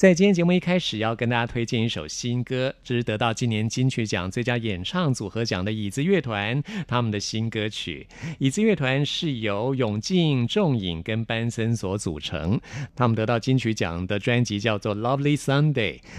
在今天节目一开始，要跟大家推荐一首新歌，这是得到今年金曲奖最佳演唱组合奖的椅子乐团他们的新歌曲。椅子乐团是由永静、仲颖跟班森所组成，他们得到金曲奖的专辑叫做《Lovely Sunday》，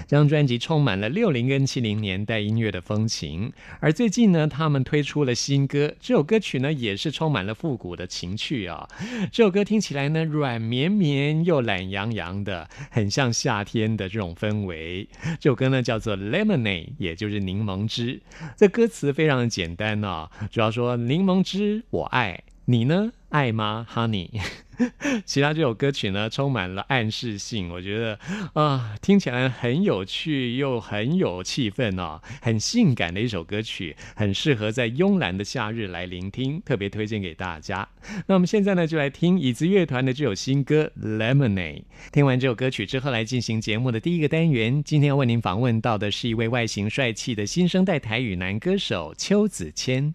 这张专辑充满了六零跟七零年代音乐的风情。而最近呢，他们推出了新歌，这首歌曲呢也是充满了复古的情趣啊。这首歌听起来呢软绵绵又懒洋洋的，很像夏天。天的这种氛围，这首歌呢叫做《Lemonade》，也就是柠檬汁。这歌词非常的简单哦，主要说柠檬汁我爱你呢。爱吗，Honey？其他这首歌曲呢，充满了暗示性，我觉得啊，听起来很有趣又很有气氛哦，很性感的一首歌曲，很适合在慵懒的夏日来聆听，特别推荐给大家。那我们现在呢，就来听椅子乐团的这首新歌《Lemonade》。听完这首歌曲之后，来进行节目的第一个单元。今天要为您访问到的是一位外形帅气的新生代台语男歌手邱子谦。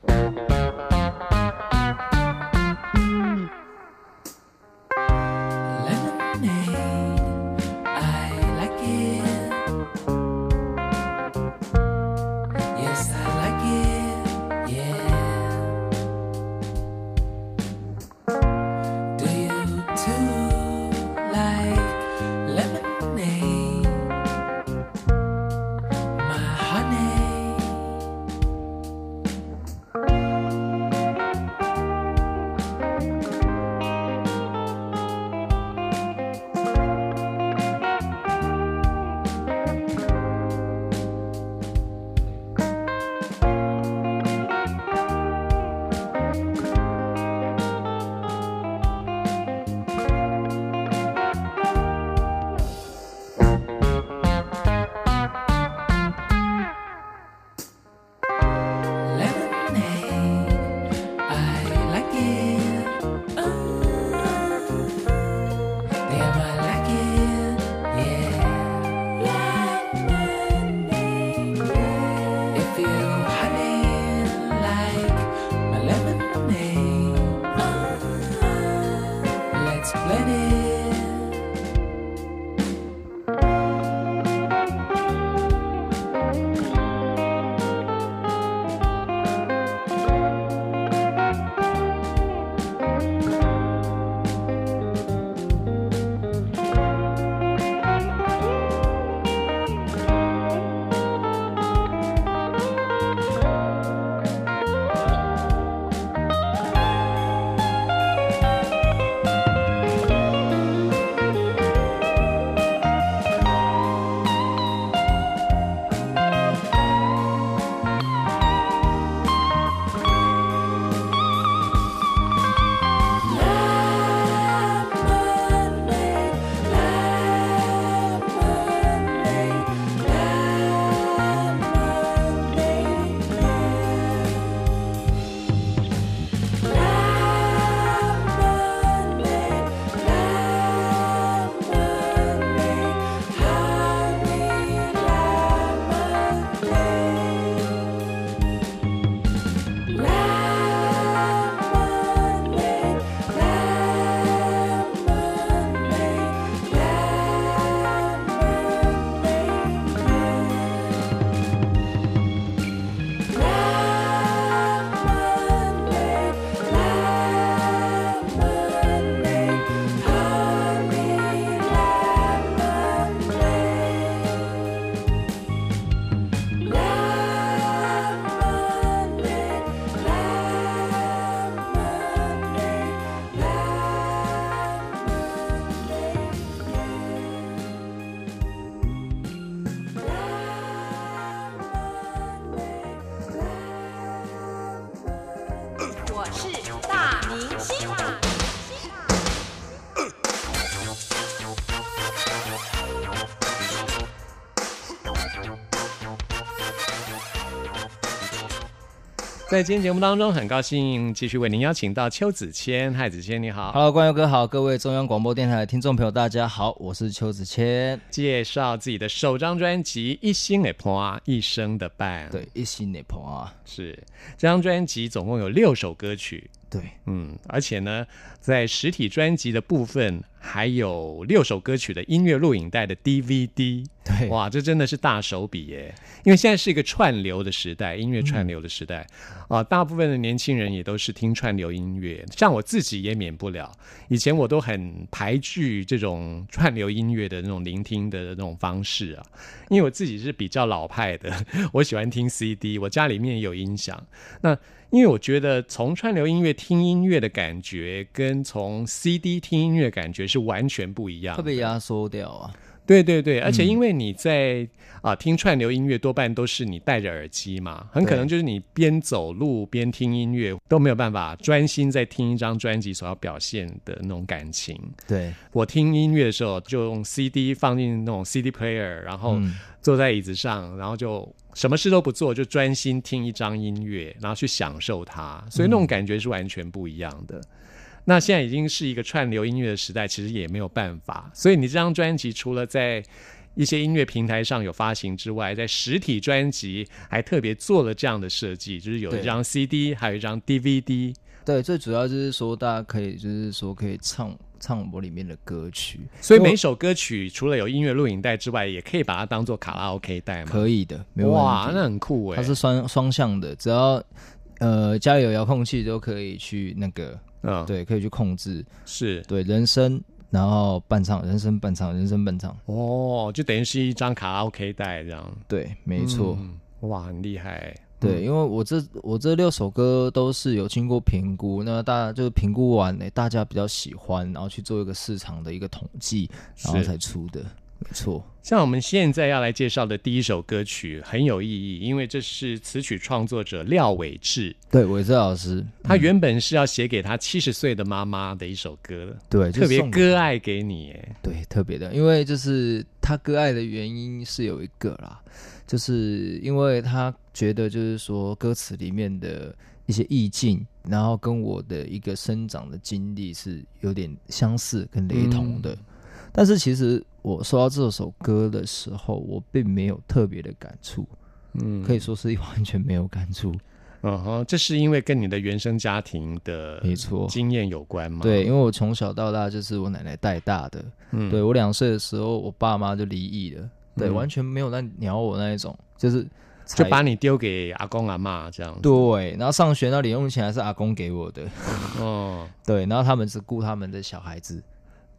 在今天节目当中，很高兴继续为您邀请到邱子谦。嗨，子谦，你好。Hello，关佑哥好，各位中央广播电台的听众朋友，大家好，我是邱子谦。介绍自己的首张专辑《一心的伴》，一生的伴。，对，一心的朋啊，是这张专辑总共有六首歌曲。对，嗯，而且呢，在实体专辑的部分还有六首歌曲的音乐录影带的 DVD。对，哇，这真的是大手笔耶！因为现在是一个串流的时代，音乐串流的时代啊、大部分的年轻人也都是听串流音乐，像我自己也免不了。以前我都很排拒这种串流音乐的那种聆听的那种方式啊，因为我自己是比较老派的，我喜欢听 CD，我家里面有音响。那因为我觉得从串流音乐听音乐的感觉，跟从 CD 听音乐感觉是完全不一样的。会被压缩掉啊。对对对，而且因为你在啊、听串流音乐，多半都是你戴着耳机嘛，很可能就是你边走路边听音乐，都没有办法专心在听一张专辑所要表现的那种感情。对，我听音乐的时候，就用 CD 放进那种 CD player，然后嗯坐在椅子上，然后就什么事都不做，就专心听一张音乐，然后去享受它，所以那种感觉是完全不一样的。那现在已经是一个串流音乐的时代，其实也没有办法。所以你这张专辑除了在一些音乐平台上有发行之外，在实体专辑还特别做了这样的设计，就是有一对张 CD，还有一张 DVD。对，最主要就是说，大家可以就是说可以唱唱我里面的歌曲，所以每首歌曲除了有音乐录影带之外，也可以把它当做卡拉 OK 带嘛。可以的，没有问哇，那很酷哎！它是双双向的，只要呃家里有遥控器都可以去那个，嗯，对，可以去控制，是对，人声，然后伴唱，人声伴唱，人声伴唱，哦，就等于是一张卡拉 OK 带这样。对，没错。嗯哇，很厉害。对，因为我这我这六首歌都是有经过评估，那大家就是评估完呢，大家比较喜欢，然后去做一个市场的一个统计，然后才出的，没错。像我们现在要来介绍的第一首歌曲很有意义，因为这是词曲创作者廖伟志，对，伟志老师，他原本是要写给他七十岁的妈妈的一首歌，对，就特别割爱给你。哎，对，特别的，因为就是他割爱的原因是有一个啦，就是因为他觉得就是说歌词里面的一些意境，然后跟我的一个生长的经历是有点相似跟雷同的。但是其实我收到这首歌的时候，我并没有特别的感触，嗯，可以说是完全没有感触。嗯哼，这是因为跟你的原生家庭的没错经验有关吗？对，因为我从小到大就是我奶奶带大的，嗯对我两岁的时候，我爸妈就离异了，对，嗯。完全没有在鸟我那一种，就是就把你丢给阿公阿妈这样子。对，然后上学那零用钱还是阿公给我的，哦。对，然后他们只顾他们的小孩子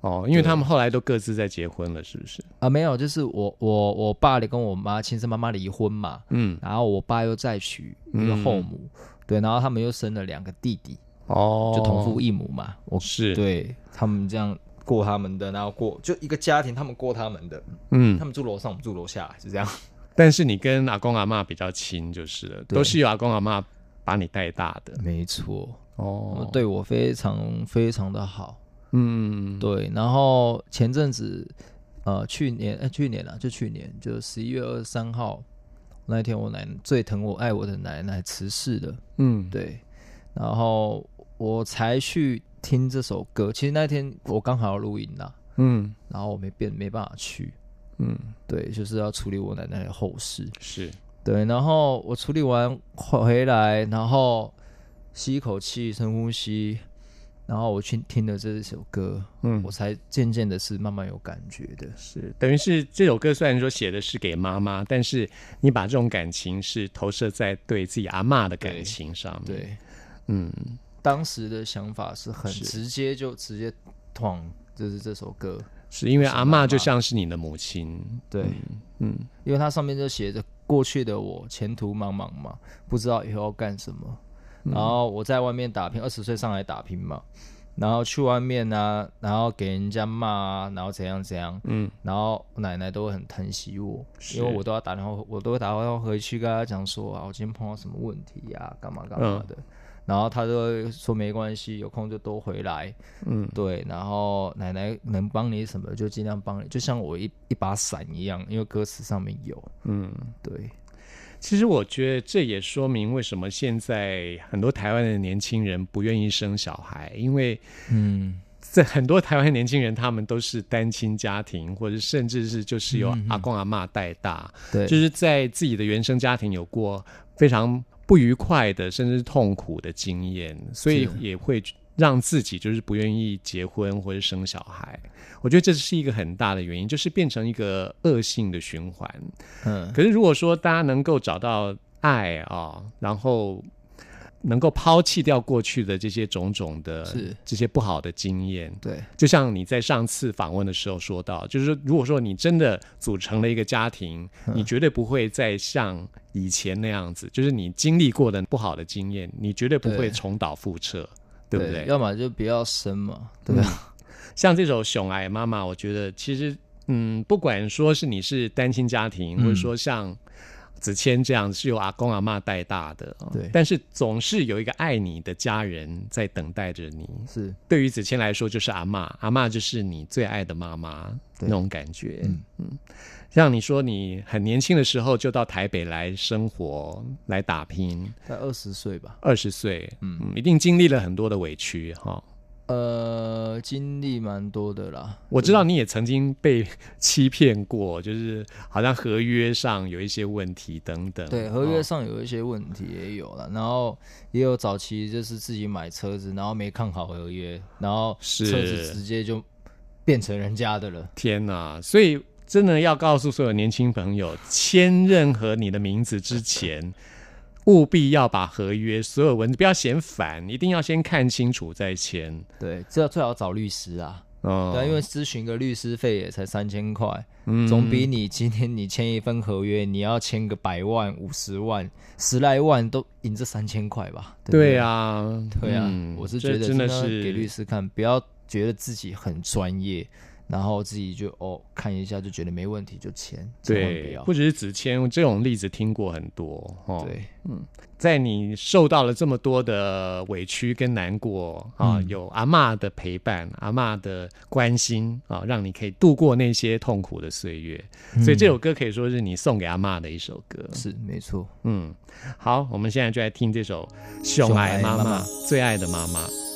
哦，因为他们后来都各自在结婚了，是不是？啊，没有，就是我我我爸跟我妈亲生妈妈离婚嘛，嗯，然后我爸又再娶一个后母，对，然后他们又生了两个弟弟，哦，就同父异母嘛，我是，对他们这样过他们的，然后过就一个家庭，他们过他们的，嗯他，们住楼上，我们住楼下，是这样。但是你跟阿公阿妈比较亲就是了，都是由阿公阿妈把你带大的。没错，哦，，对我非常非常的好。嗯，对，然后前阵子，呃，去年，呃，去年啊，就去年，就十一月二十三号那一天，我奶奶最疼我、爱我的奶奶辞世了。嗯，对，然后我才去听这首歌。其实那天我刚好要录音啦，嗯然后我没变，没办法去。嗯，对，就是要处理我奶奶的后事。是，对，然后我处理完回来，然后吸一口气，深呼吸，然后我去听了这首歌，嗯我，才渐渐的是慢慢有感觉的。是，等于是这首歌虽然说写的是给妈妈，但是你把这种感情是投射在对自己阿妈的感情上面。，对，嗯，当时的想法是很直接，就直接捅，就是这首歌。是因为阿是妈就像是你的母亲。对，嗯因为它上面就写着过去的我前途茫茫嘛，不知道以后要干什么。嗯然后我在外面打拼，二十岁上来打拼嘛，然后去外面啊，然后给人家骂啊，然后怎样怎样，嗯然后我奶奶都会很疼惜我，因为我都要打电话，我都会打电话回去跟她讲说啊，我今天碰到什么问题呀、干嘛干嘛的。嗯然后她都会说没关系，有空就多回来。嗯，对，然后奶奶能帮你什么就尽量帮你，就像我一一把伞一样，因为歌词上面有。嗯。对，其实我觉得这也说明为什么现在很多台湾的年轻人不愿意生小孩，因为嗯，在很多台湾年轻人他们都是单亲家庭，或者甚至是就是由阿公阿妈带大，对，就是在自己的原生家庭有过非常不愉快的，甚至是痛苦的经验，所以也会让自己就是不愿意结婚或者生小孩。我觉得这是一个很大的原因，就是变成一个恶性的循环。嗯，可是如果说大家能够找到爱啊，然后能够抛弃掉过去的这些种种的是。这些不好的经验，对，就像你在上次访问的时候说到，就是说，如果说你真的组成了一个家庭，嗯。你绝对不会再像以前那样子，就是你经历过的不好的经验，你绝对不会重蹈覆辙，对不对？要么就不要生嘛，对吧？像这首《熊爱妈妈》，我觉得其实，嗯，不管说是你是单亲家庭，嗯。或者说像子谦这样是由阿公阿妈带大的，哦对但是总是有一个爱你的家人在等待着你。是，对于子谦来说，就是阿嬷，阿嬷就是你最爱的妈妈那对种感觉。嗯嗯像你说，你很年轻的时候就到台北来生活、来打拼，在二十岁吧。二十岁，嗯嗯，一定经历了很多的委屈哈。呃，经历蛮多的啦。我知道你也曾经被欺骗过，就是好像合约上有一些问题等等。对，合约哦上有一些问题也有了，然后也有早期就是自己买车子，然后没看好合约，然后是车子直接就变成人家的了。天哪！所以真的要告诉所有年轻朋友，签任何你的名字之前，务必要把合约所有文字不要嫌烦，一定要先看清楚再签。对，这最好找律师啊。哦，对啊，因为咨询个律师费也才三千块，嗯总比你今天你签一份合约，你要签个百万、五十万、十来万都赢这三千块吧？对啊，对啊，嗯我是这觉得真的是给律师看，不要觉得自己很专业，然后自己就哦看一下就觉得没问题就签，对，要不。只是只签这种例子听过很多哦。对，在你受到了这么多的委屈跟难过啊，嗯有阿嬷的陪伴，阿嬷的关心啊，让你可以度过那些痛苦的岁月。所以这首歌可以说是你送给阿嬷的一首歌。嗯是没错。嗯，好，我们现在就来听这首《熊爱妈妈》，最爱的妈妈。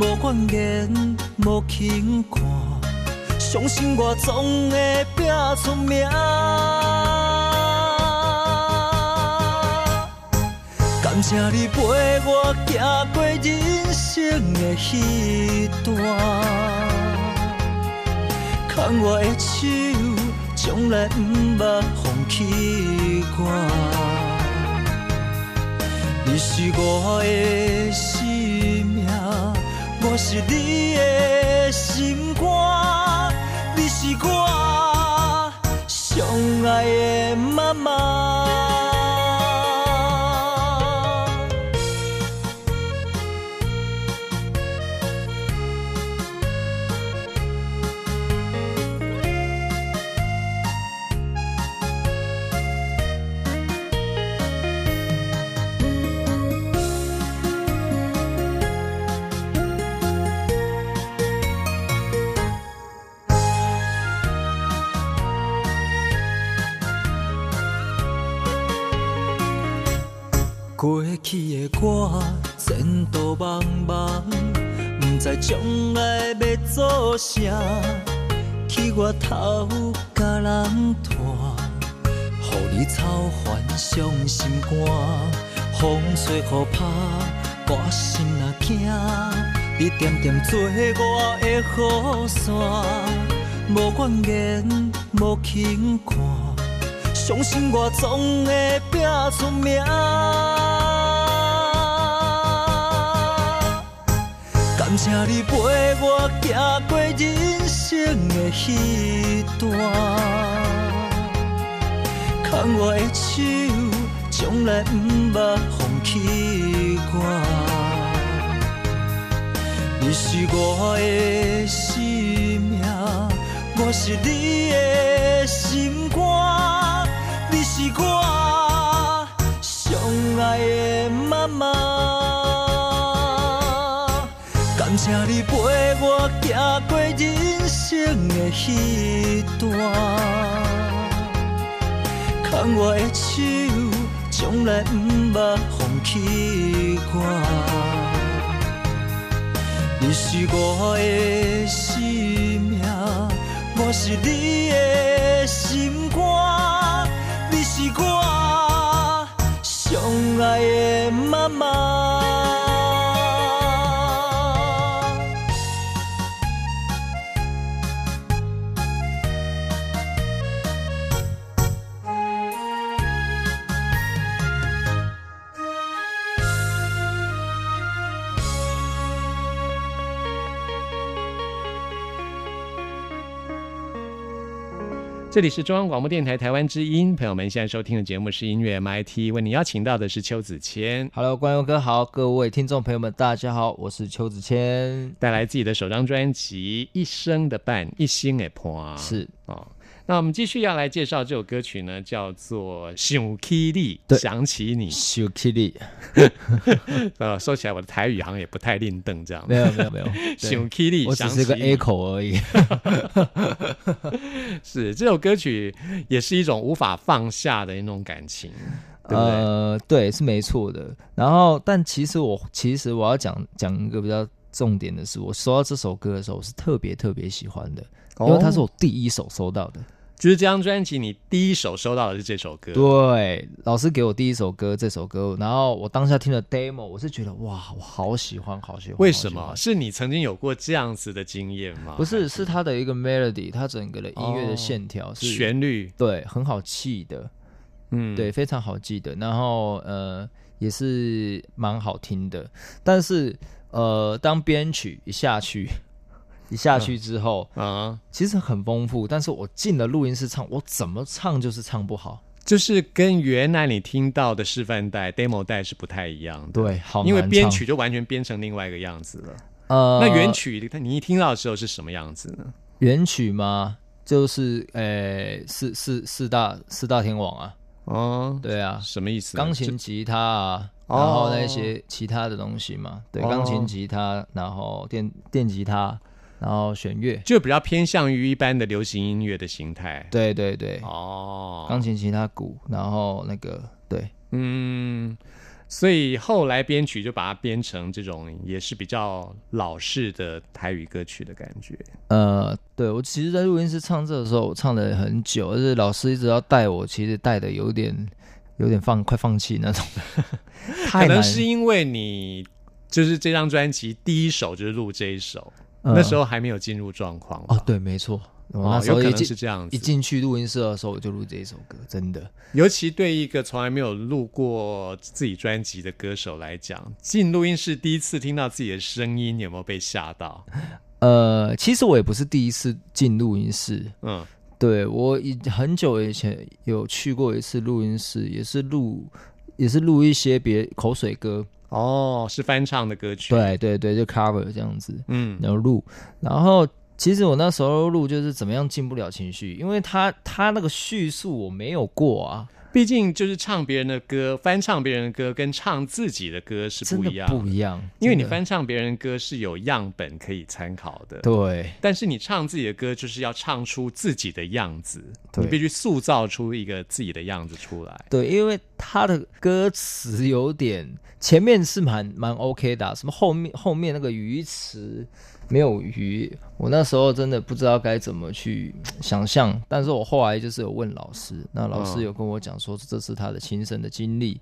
无怨言，无轻看。相信我总会拼出名。感谢你陪我走过人生的彼段，牵我的手，从来不捌放弃我。你是我的，是你的心肝，你是我最爱的妈妈。过去的我前途茫茫，不知将来要做啥，去我头甲人拖，互你草烦伤心肝，风吹雨打，我心若惊，你点点做我的雨伞，无怨言，无轻看，相信我总会拼出名。感谢你陪我走过人生的彼段，牵我的手，从来不捌放弃我。你是我的生命，我是你的心肝，你是我上爱的妈妈。感谢你陪我走过人生的彼段，牵我的手，从来不捌放弃我。你是我的生命，我是你的心肝，你是我上爱的妈妈。这里是中央广播电台台湾之音，朋友们现在收听的节目是音乐 MIT，为你邀请到的是邱子谦，Hello，关佑哥好，各位听众朋友们，大家好，我是邱子谦，带来自己的首张专辑《一生的伴，一心的伴》。是。哦，那我们继续要来介绍这首歌曲呢，叫做《想起你》，对想起你。想 Kitty，呃，说起来我的台语好像也不太另邓这样。没有没有没有，想起你，我只是个想起你 A 口而已。是这首歌曲也是一种无法放下的那种感情，对不对？呃，对，是没错的。然后，但其实我其实我要讲讲一个比较重点的是，我收到这首歌的时候，我是特别特别喜欢的，因为它是哦我第一首收到的。就是这张专辑，你第一首收到的是这首歌，对，老师给我第一首歌这首歌，然后我当下听了 demo，我是觉得哇，我好喜欢，好喜欢。为什么？是你曾经有过这样子的经验吗？不是，是它的一个 melody，它整个的音乐的线条是、旋律，对，很好记的，嗯，对，非常好记的。然后呃，也是蛮好听的。但是呃，当编曲一下去，一下去之后，啊，其实很丰富。但是我进了录音室唱，我怎么唱就是唱不好。就是跟原来你听到的示范带、demo 带是不太一样的。对，好因为编曲就完全编成另外一个样子了。呃，那原曲你一听到的时候是什么样子呢？原曲吗？就是呃，四四四大四大天王啊，哦，对啊，什么意思呢？钢琴、吉他啊，哦然后那些其他的东西嘛，对，哦钢琴、吉他，然后电电吉他，然后弦乐，就比较偏向于一般的流行音乐的形态。对对对，哦，钢琴、吉他、鼓，然后那个对，嗯，所以后来编曲就把它编成这种也是比较老式的台语歌曲的感觉。呃，对我其实，在录音室唱这的时候，我唱了很久，而且老师一直要带我，其实带的有点有点放快放弃那种，可能是因为你就是这张专辑第一首就是录这一首，呃那时候还没有进入状况哦，对，没错，我哦那时有可能候一进是这样子一。进去录音室的时候，我就录这一首歌，真的。尤其对一个从来没有录过自己专辑的歌手来讲，进录音室第一次听到自己的声音，有没有被吓到？呃，其实我也不是第一次进录音室，嗯，对我已很久以前有去过一次录音室，也是录也是录一些别口水歌，哦，是翻唱的歌曲。，对对对，就 cover 这样子，嗯，然后录，然后其实我那时候录就是怎么样进不了情绪，因为他他那个叙述我没有过啊，毕竟就是唱别人的歌，翻唱别人的歌，跟唱自己的歌是不一样不一样，因为你翻唱别人的歌是有样本可以参考的，对。但是你唱自己的歌就是要唱出自己的样子，你必须塑造出一个自己的样子出来。对，因为他的歌词有点前面是蛮蛮 OK 的啊、什么后面后面那个鱼池没有鱼，我那时候真的不知道该怎么去 想象。但是我后来就是有问老师，那老师嗯有跟我讲说这是他的亲身的经历，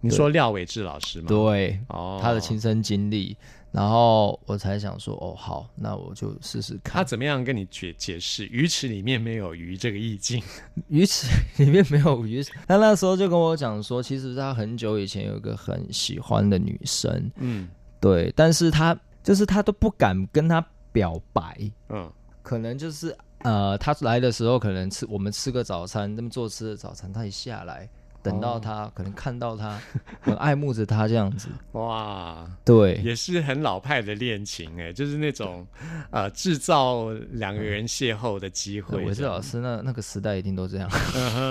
你说廖伟志老师吗？，对，哦，他的亲身经历，然后我才想说哦好，那我就试试看。他怎么样跟你解解释鱼池里面没有鱼这个意境？鱼池里面没有鱼，他那时候就跟我讲说，其实他很久以前有一个很喜欢的女生，嗯对，但是他就是他都不敢跟他表白，嗯。可能就是呃，他来的时候可能吃我们吃个早餐，那么做吃的早餐，他一下来，等到他、可能看到他很爱慕着他这样子，哇，对。也是很老派的恋情哎，就是那种呃制造两个人邂逅的机会。我是老师，那那个时代一定都这样，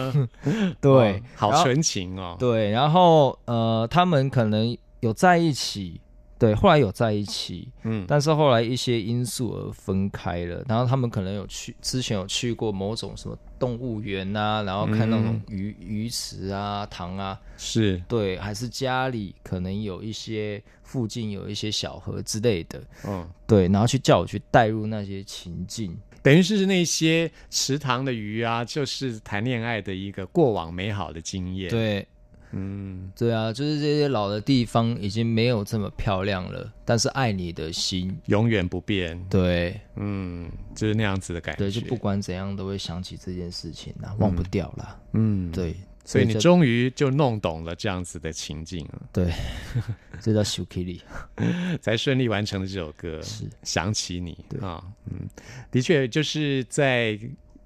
对哦，好纯情哦。对，然后呃，他们可能有在一起，对，后来有在一起，嗯，但是后来一些因素而分开了。然后他们可能有去之前有去过某种什么动物园啊，然后看那种鱼、鱼池啊、塘啊，是对，还是家里可能有一些附近有一些小河之类的，嗯。对，然后去叫我去带入那些情境。等于是那些池塘的鱼啊，就是谈恋爱的一个过往美好的经验。，对，嗯，对啊，就是这些老的地方已经没有这么漂亮了，但是爱你的心，永远不变。对嗯，就是那样子的感觉。对，就不管怎样都会想起这件事情啊，忘不掉啦。嗯，对，所以你这终于就弄懂了这样子的情境了，对，这叫 s h u k i l i 才顺利完成了这首歌。是想起你对啊，嗯，的确就是在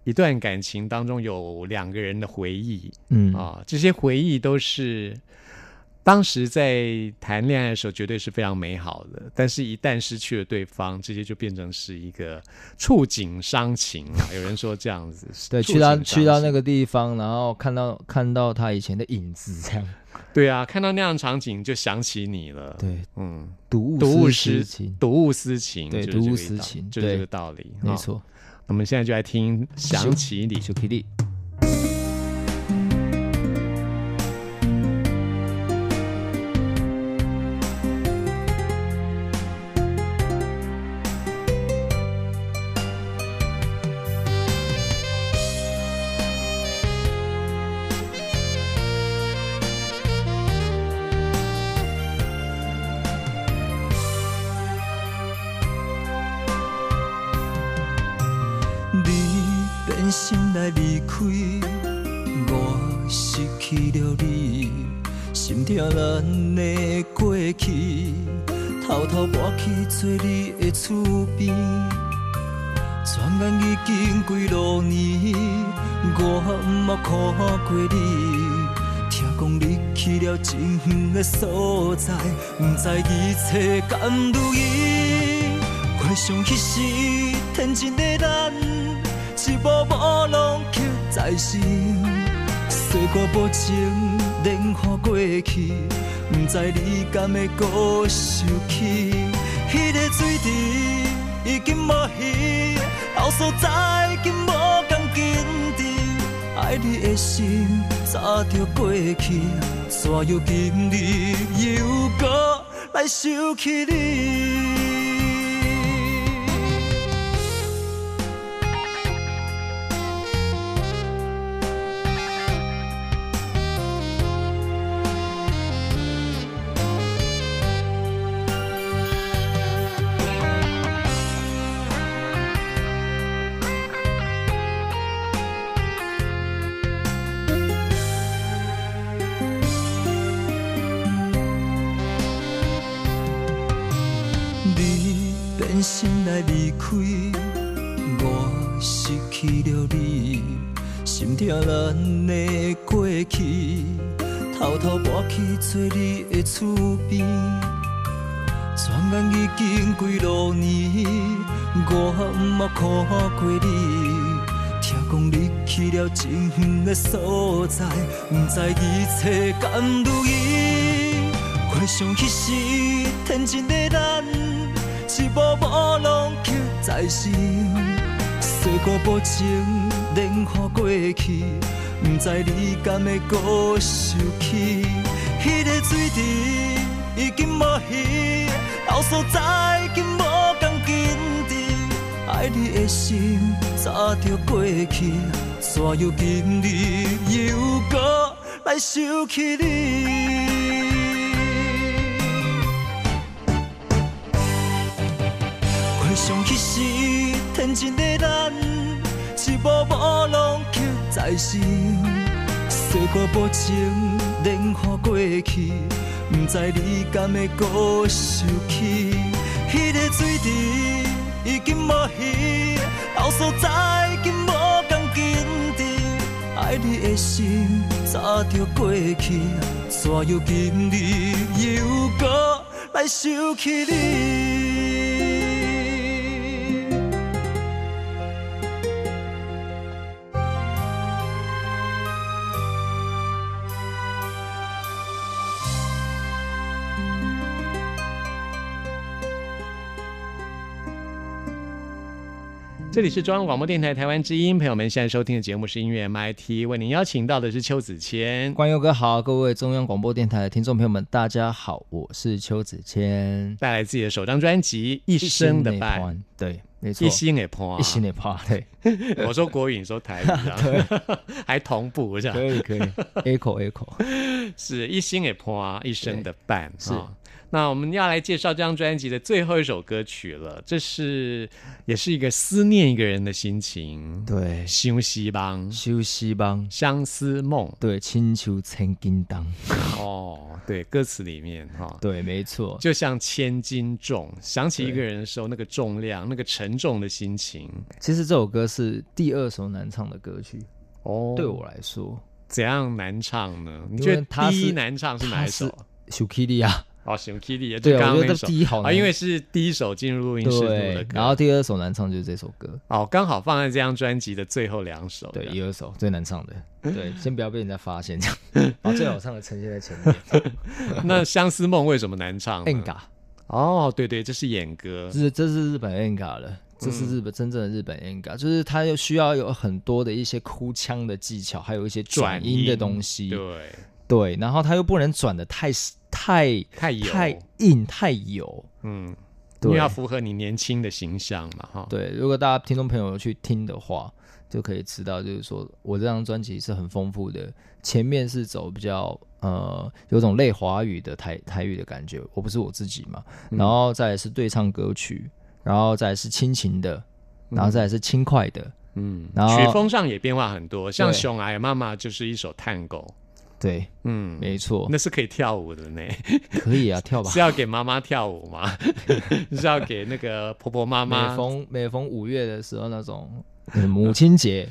一段感情当中有两个人的回忆嗯啊，这些回忆都是当时在谈恋爱的时候绝对是非常美好的，但是一旦失去了对方，这些就变成是一个触景伤情啊。有人说这样子，对，去到去到那个地方，然后看到看到他以前的影子，这样对啊，看到那样的场景就想起你了。对，嗯，睹睹物物思思情，睹物思情，对睹物思情就是这个道理。啊没错。那么现在就来听《想起你》。远的所在，毋知一切敢如意。回想迄时天真的咱，一幕幕拢刻在心。岁月无情，莲花过去，毋知你敢会搁想起。迄、个水池已经无鱼，后所在已经无同紧致。爱你的心早就过去，怎又今日又搁来想起？你做你的厝边。转眼已经几落年，我毋捌看过你。听讲你去了真远的所在，毋知一切敢如意。回想迄时天真的咱，一步步拢刻在心。岁月无情，莲花过去，毋知你敢会搁想起，迄个水池已经无鱼，到所在已经无同紧致，爱你的心早就过去，怎又今日又搁来想起你？回想起时，天真的咱，一幕幕拢刻在心。细看无情，莲花过去，不知你敢会搁想起？迄个水池已经无鱼，到所在已经无同紧致。爱你的心早就过去，怎又今日又搁来想起你？这里是中央广播电台台湾之音，朋友们现在收听的节目是音乐 MIT，为您邀请到的是邱子谦。关佑哥好，各位中央广播电台的听众朋友们，大家好，我是邱子谦，带来自己的首张专辑《一生的伴》，对，没错，一心也破，一心也破，对。我说国语，你说台语，还同步这样，可以可以，echo echo，是一心也破，一生的伴是。那我们要来介绍这张专辑的最后一首歌曲了，这是也是一个思念一个人的心情，对，休息帮，休息帮，相思梦，对，亲像千金当，哦，对，歌词里面哈，对，没错，就像千斤重，想起一个人的时候，那个重量，那个沉重的心情。其实这首歌是第二首难唱的歌曲，哦，对我来说，怎样难唱呢？你觉得第一难唱是哪一首？小 Kitty 啊。哦，熊 Kitty 也对，我觉得第一好啊，因为是第一首进入录音室录的歌，然后第二首难唱就是这首歌，哦，刚好放在这张专辑的最后两首，对，一二首最难唱的，对，先不要被人家发现，这样。把最好唱的呈现在前面。那相思梦为什么难唱？enga，，哦，对对，这是演歌，这是这是日本 enga 了，这是日本真正的日本 enga，，就是它又需要有很多的一些哭腔的技巧，还有一些转音的东西，对。对，然后它又不能转的太。太太油太硬太油，嗯，因为要符合你年轻的形象嘛，哈。对，如果大家听众朋友去听的话，就可以知道，就是说我这张专辑是很丰富的。前面是走比较呃，有种类华语的台台语的感觉，我不是我自己嘛。然后再是对唱歌曲，然后再是亲情的，然后再是轻快的，嗯，然后曲风上也变化很多。像《熊爱妈妈》就是一首探戈。对，嗯，没错，那是可以跳舞的呢。可以啊，跳吧。是要给妈妈跳舞吗？是要给那个婆婆妈妈？每逢每逢五月的时候，那种 母亲节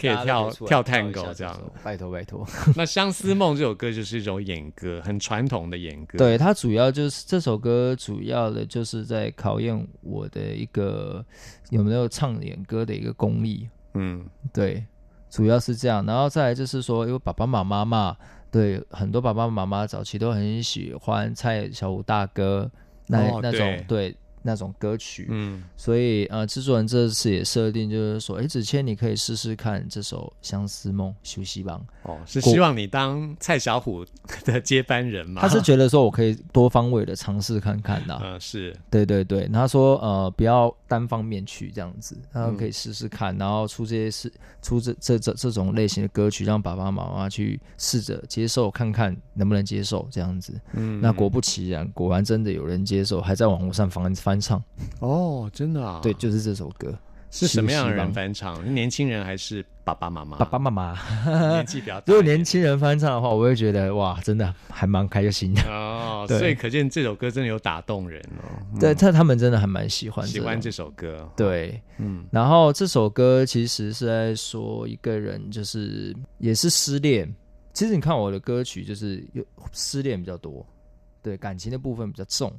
可以跳跳探戈这样。拜托拜托。那《相思梦》这首歌就是一种演歌，很传统的演歌。对，它主要就是这首歌主要的就是在考验我的一个有没有唱演歌的一个功力。嗯，对。主要是这样，然后再来就是说，因为爸爸妈妈嘛，对很多爸爸妈妈早期都很喜欢蔡小虎大哥那那种对。那种歌曲，嗯，所以呃，制作人这次也设定就是说，哎，子谦你可以试试看这首《相思梦》休息吧。哦，是希望你当蔡小虎的接班人吗？他是觉得说我可以多方位的尝试看看的，嗯，是。对对对，他说呃，不要单方面去这样子，他可以试试看，然后出这些事，出这这这这种类型的歌曲，让爸爸妈妈去试着接受看看能不能接受这样子，嗯，那果不其然，果然真的有人接受，还在网络上翻翻。翻唱哦，真的啊，对，就是这首歌是什么样的人翻唱？年轻人还是爸爸妈妈？爸爸妈妈年纪比较大。如果年轻人翻唱的话，我会觉得哇，真的还蛮开心的哦。所以可见这首歌真的有打动人哦。对，他他们真的还蛮喜欢喜欢这首歌。对，嗯。然后这首歌其实是在说一个人，就是也是失恋。其实你看我的歌曲，就是有失恋比较多，对感情的部分比较重。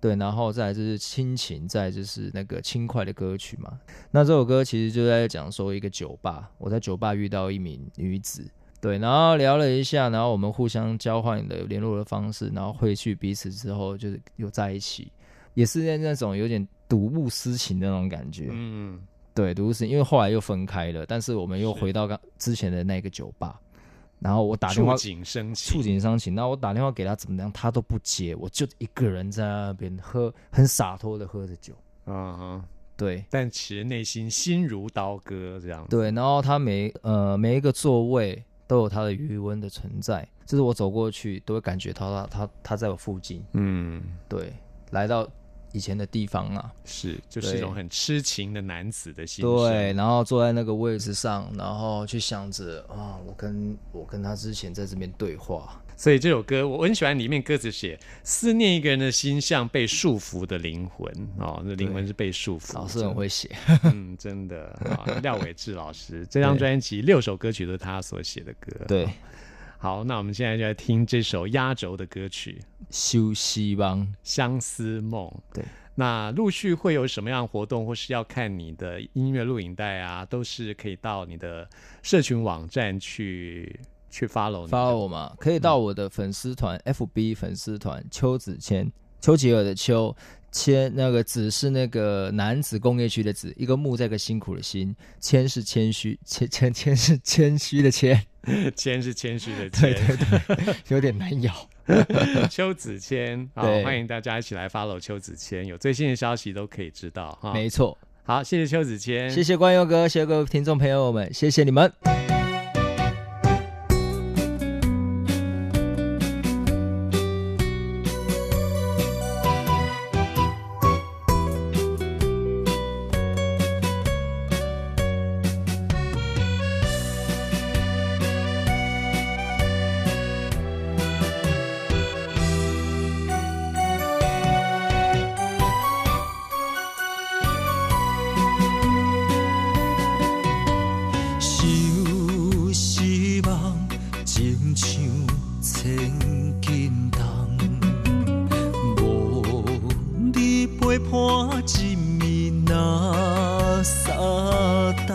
对，然后再就是亲情，再就是那个轻快的歌曲嘛。那这首歌其实就在讲说一个酒吧，我在酒吧遇到一名女子，对，然后聊了一下，然后我们互相交换的联络的方式，然后会去彼此之后就是又在一起，也是在那种有点睹物思情的那种感觉。嗯，对，睹物思情，因为后来又分开了，但是我们又回到刚之前的那个酒吧。然后我打电话触景生情，触景伤情，那我打电话给他怎么样，他都不接，我就一个人在那边喝，很洒脱的喝着酒。嗯哼，对但其实内心心如刀割这样。对，然后他每呃每一个座位都有他的余温的存在，就是我走过去都会感觉到他他他在我附近。嗯，对，来到以前的地方啊，是，就是一对种很痴情的男子的心对，然后坐在那个位置上，然后去想着啊，我跟我跟他之前在这边对话，所以这首歌我很喜欢，里面歌词写思念一个人的心像被束缚的灵魂哦，那灵魂是被束缚。老师很会写。嗯，真的。啊，廖伟志老师这张专辑六首歌曲都是他所写的歌。对，好，那我们现在就来听这首压轴的歌曲休息帮，《相思梦》。对，那陆续会有什么样活动，或是要看你的音乐录影带啊，都是可以到你的社群网站去去 follow 你 follow 我嘛，可以到我的粉丝团、FB 粉丝团邱子谦，丘吉尔的丘，谦那个子是那个男子工业区的子，一个木在一个辛苦的辛，谦是谦虚，谦谦 谦是谦虚的 谦，谦是谦虚的对谦，对对，有点难咬。邱子谦，好，对欢迎大家一起来 follow 邱子谦，有最新的消息都可以知道哈。没错，好，谢谢邱子谦，谢谢关佑哥，谢谢各位听众朋友们，谢谢你们。伴一暝若三冬，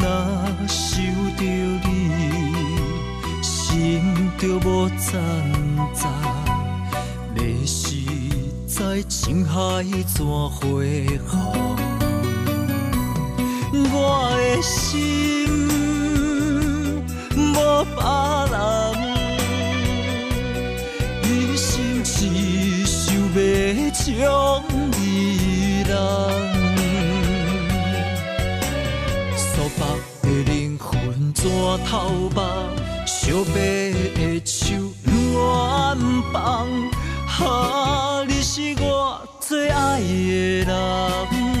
若想着你，心就无残杂，历史在情海怎回航？我的心无别人，一心只想要将山头目，烧白的手暖放，啊，你是我最爱的人。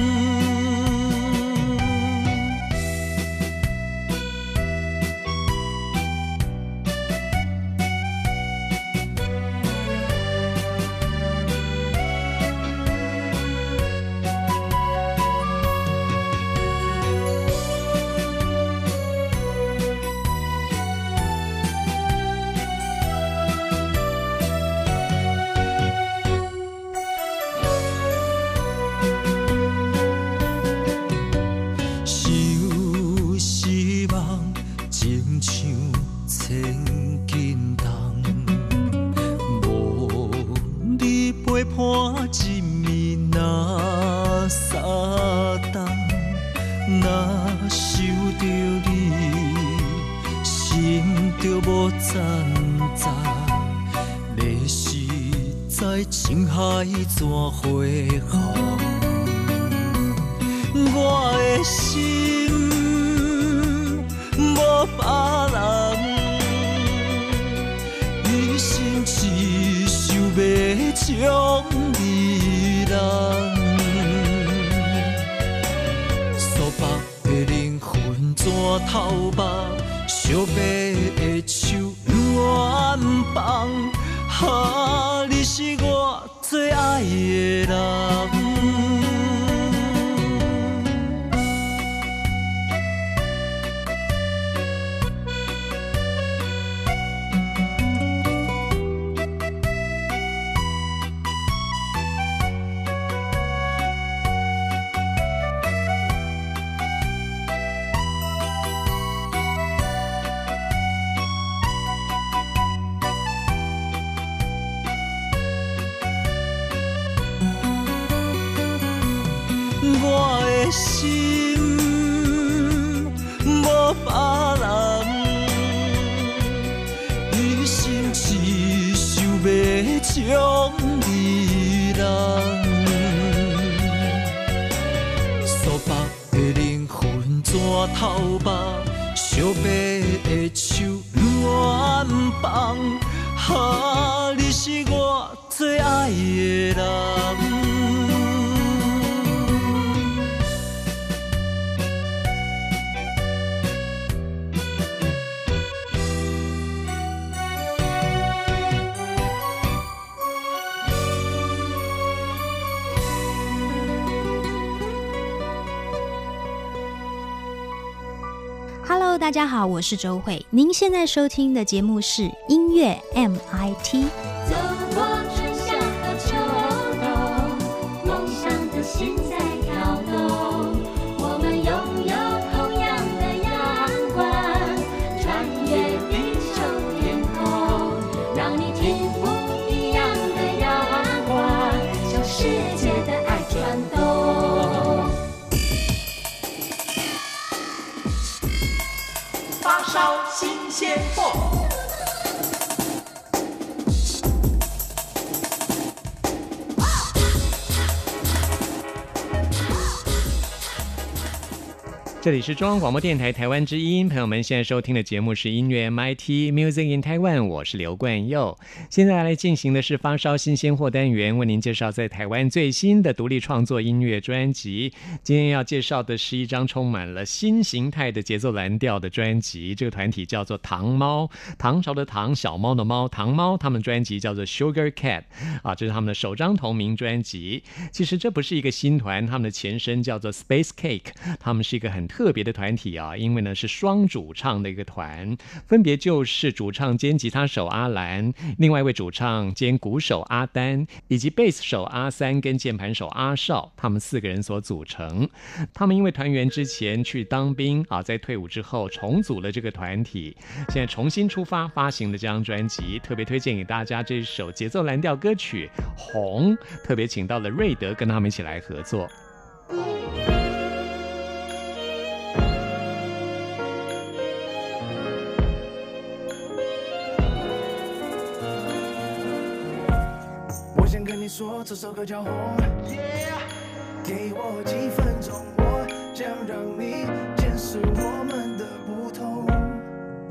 海怎回航？我的心无别人，一心只想要将你人。素白的灵魂怎头目，烧白要将你人。苏北的灵魂怎头目？小白的手乱放，哈，你是我大家好，我是周慧。您现在收听的节目是音乐 MIT。天爆这里是中央广播电台台湾之音，朋友们现在收听的节目是音乐 MIT Music in Taiwan，我是刘冠佑。现在来进行的是发烧新鲜货单元，为您介绍在台湾最新的独立创作音乐专辑。今天要介绍的是一张充满了新形态的节奏蓝调的专辑，这个团体叫做唐猫，唐朝的唐，小猫的猫，唐猫。他们专辑叫做 Sugar Cat，啊，这是他们的首张同名专辑。其实这不是一个新团，他们的前身叫做 Space Cake，他们是一个很。特别的团体啊，因为呢是双主唱的一个团，分别就是主唱兼吉他手阿兰，另外一位主唱兼鼓手阿丹，以及贝斯手阿三跟键盘手阿少，他们四个人所组成。他们因为团员之前去当兵啊，在退伍之后重组了这个团体，现在重新出发发行了这张专辑，特别推荐给大家这首节奏蓝调歌曲《红》，特别请到了瑞德跟他们一起来合作。说这首歌叫红，给我几分钟，我将让你见识我们的不同。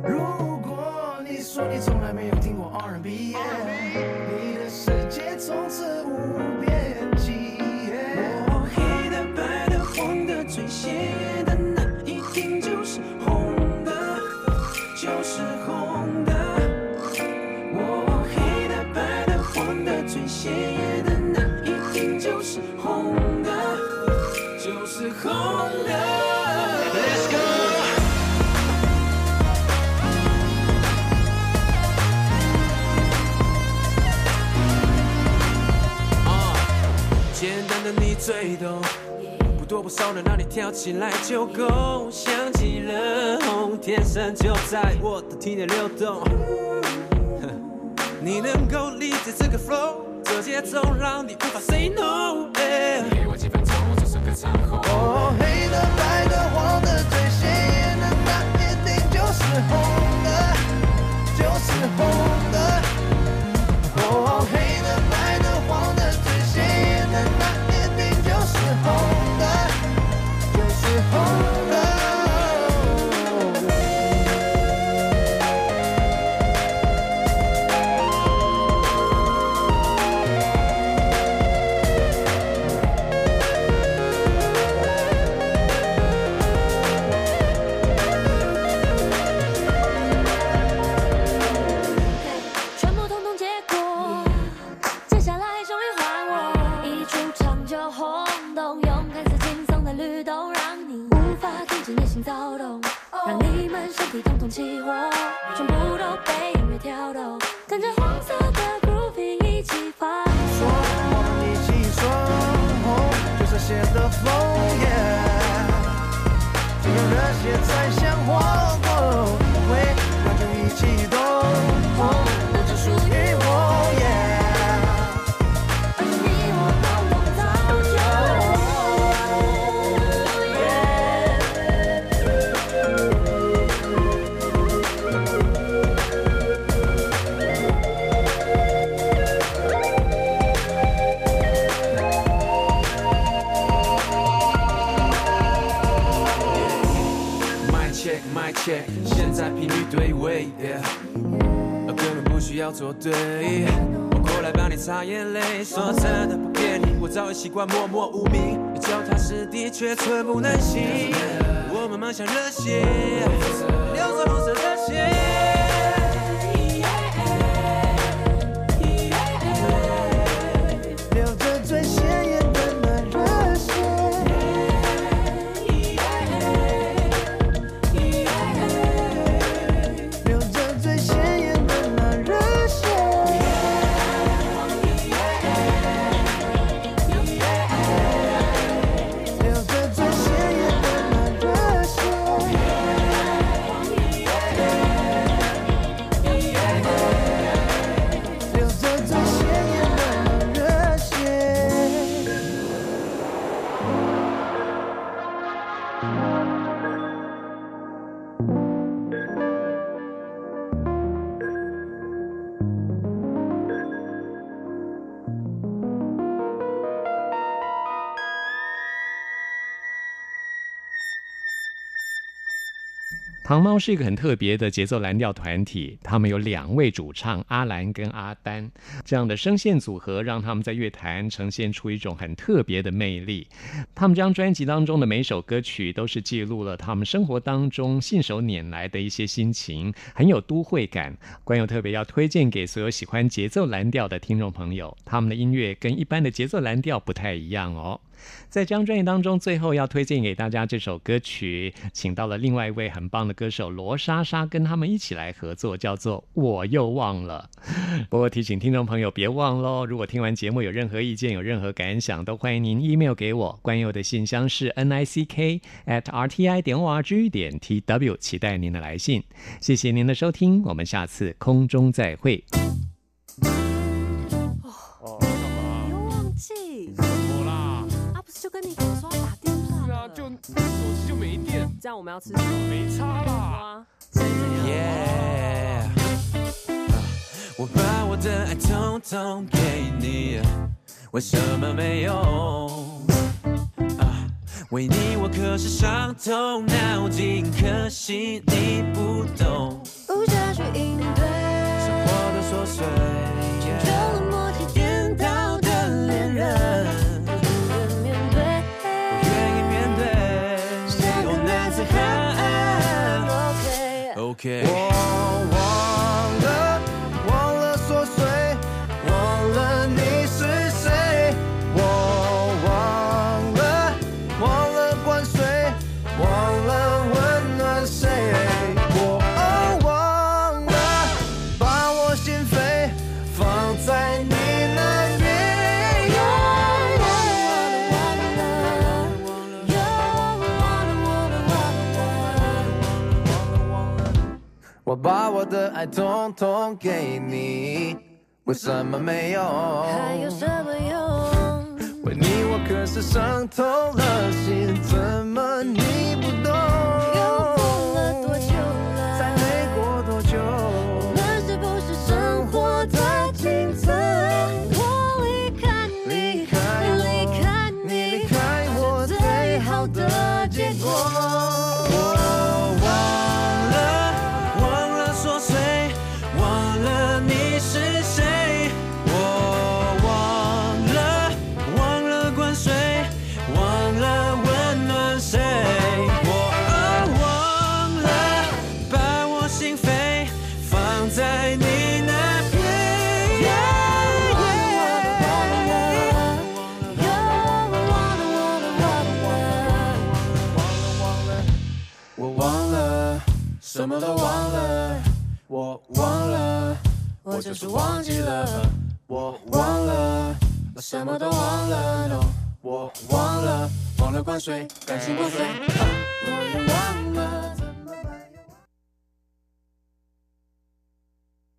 如果你说你从来没有听过 R&B，你的世界从此无最懂，不多不少能让你跳起来就够。想起了红，天生就在我的体内流动。你能够理解这个 flow，这节奏让你无法 say no。给我几分钟，这首歌唱红。哦，黑的、白的、黄的，最鲜艳的那一定就是红的，就是红的。sim 糖猫是一个很特别的节奏蓝调团体，他们有两位主唱阿兰跟阿丹，这样的声线组合让他们在乐坛呈现出一种很特别的魅力。他们这张专辑当中的每首歌曲都是记录了他们生活当中信手拈来的一些心情，很有都会感。关友特别要推荐给所有喜欢节奏蓝调的听众朋友，他们的音乐跟一般的节奏蓝调不太一样哦。在这张专辑当中，最后要推荐给大家这首歌曲，请到了另外一位很棒的歌手罗莎莎，跟他们一起来合作，叫做《我又忘了》。不过提醒听众朋友别忘喽，如果听完节目有任何意见、有任何感想，都欢迎您 email 给我。关佑的信箱是 n i c k at r t i 点 o r g 点 t w，期待您的来信。谢谢您的收听，我们下次空中再会。哦，干嘛又忘记？啊，就手机就没电，这样我们要吃什么？没差啦。啊，Yeah，我把我的爱统统给你，为什么没有？啊，为你我可是伤透脑筋，可惜你不懂无暇去应对，生活的琐碎。Okay. Whoa. 爱统统给你，为什么没有？还有什么用？为你我可是伤透了心，怎么你忘了，我就是忘记了，我忘了，什么都忘了，no，，我忘了，忘了灌水，感情破碎，啊我也忘了。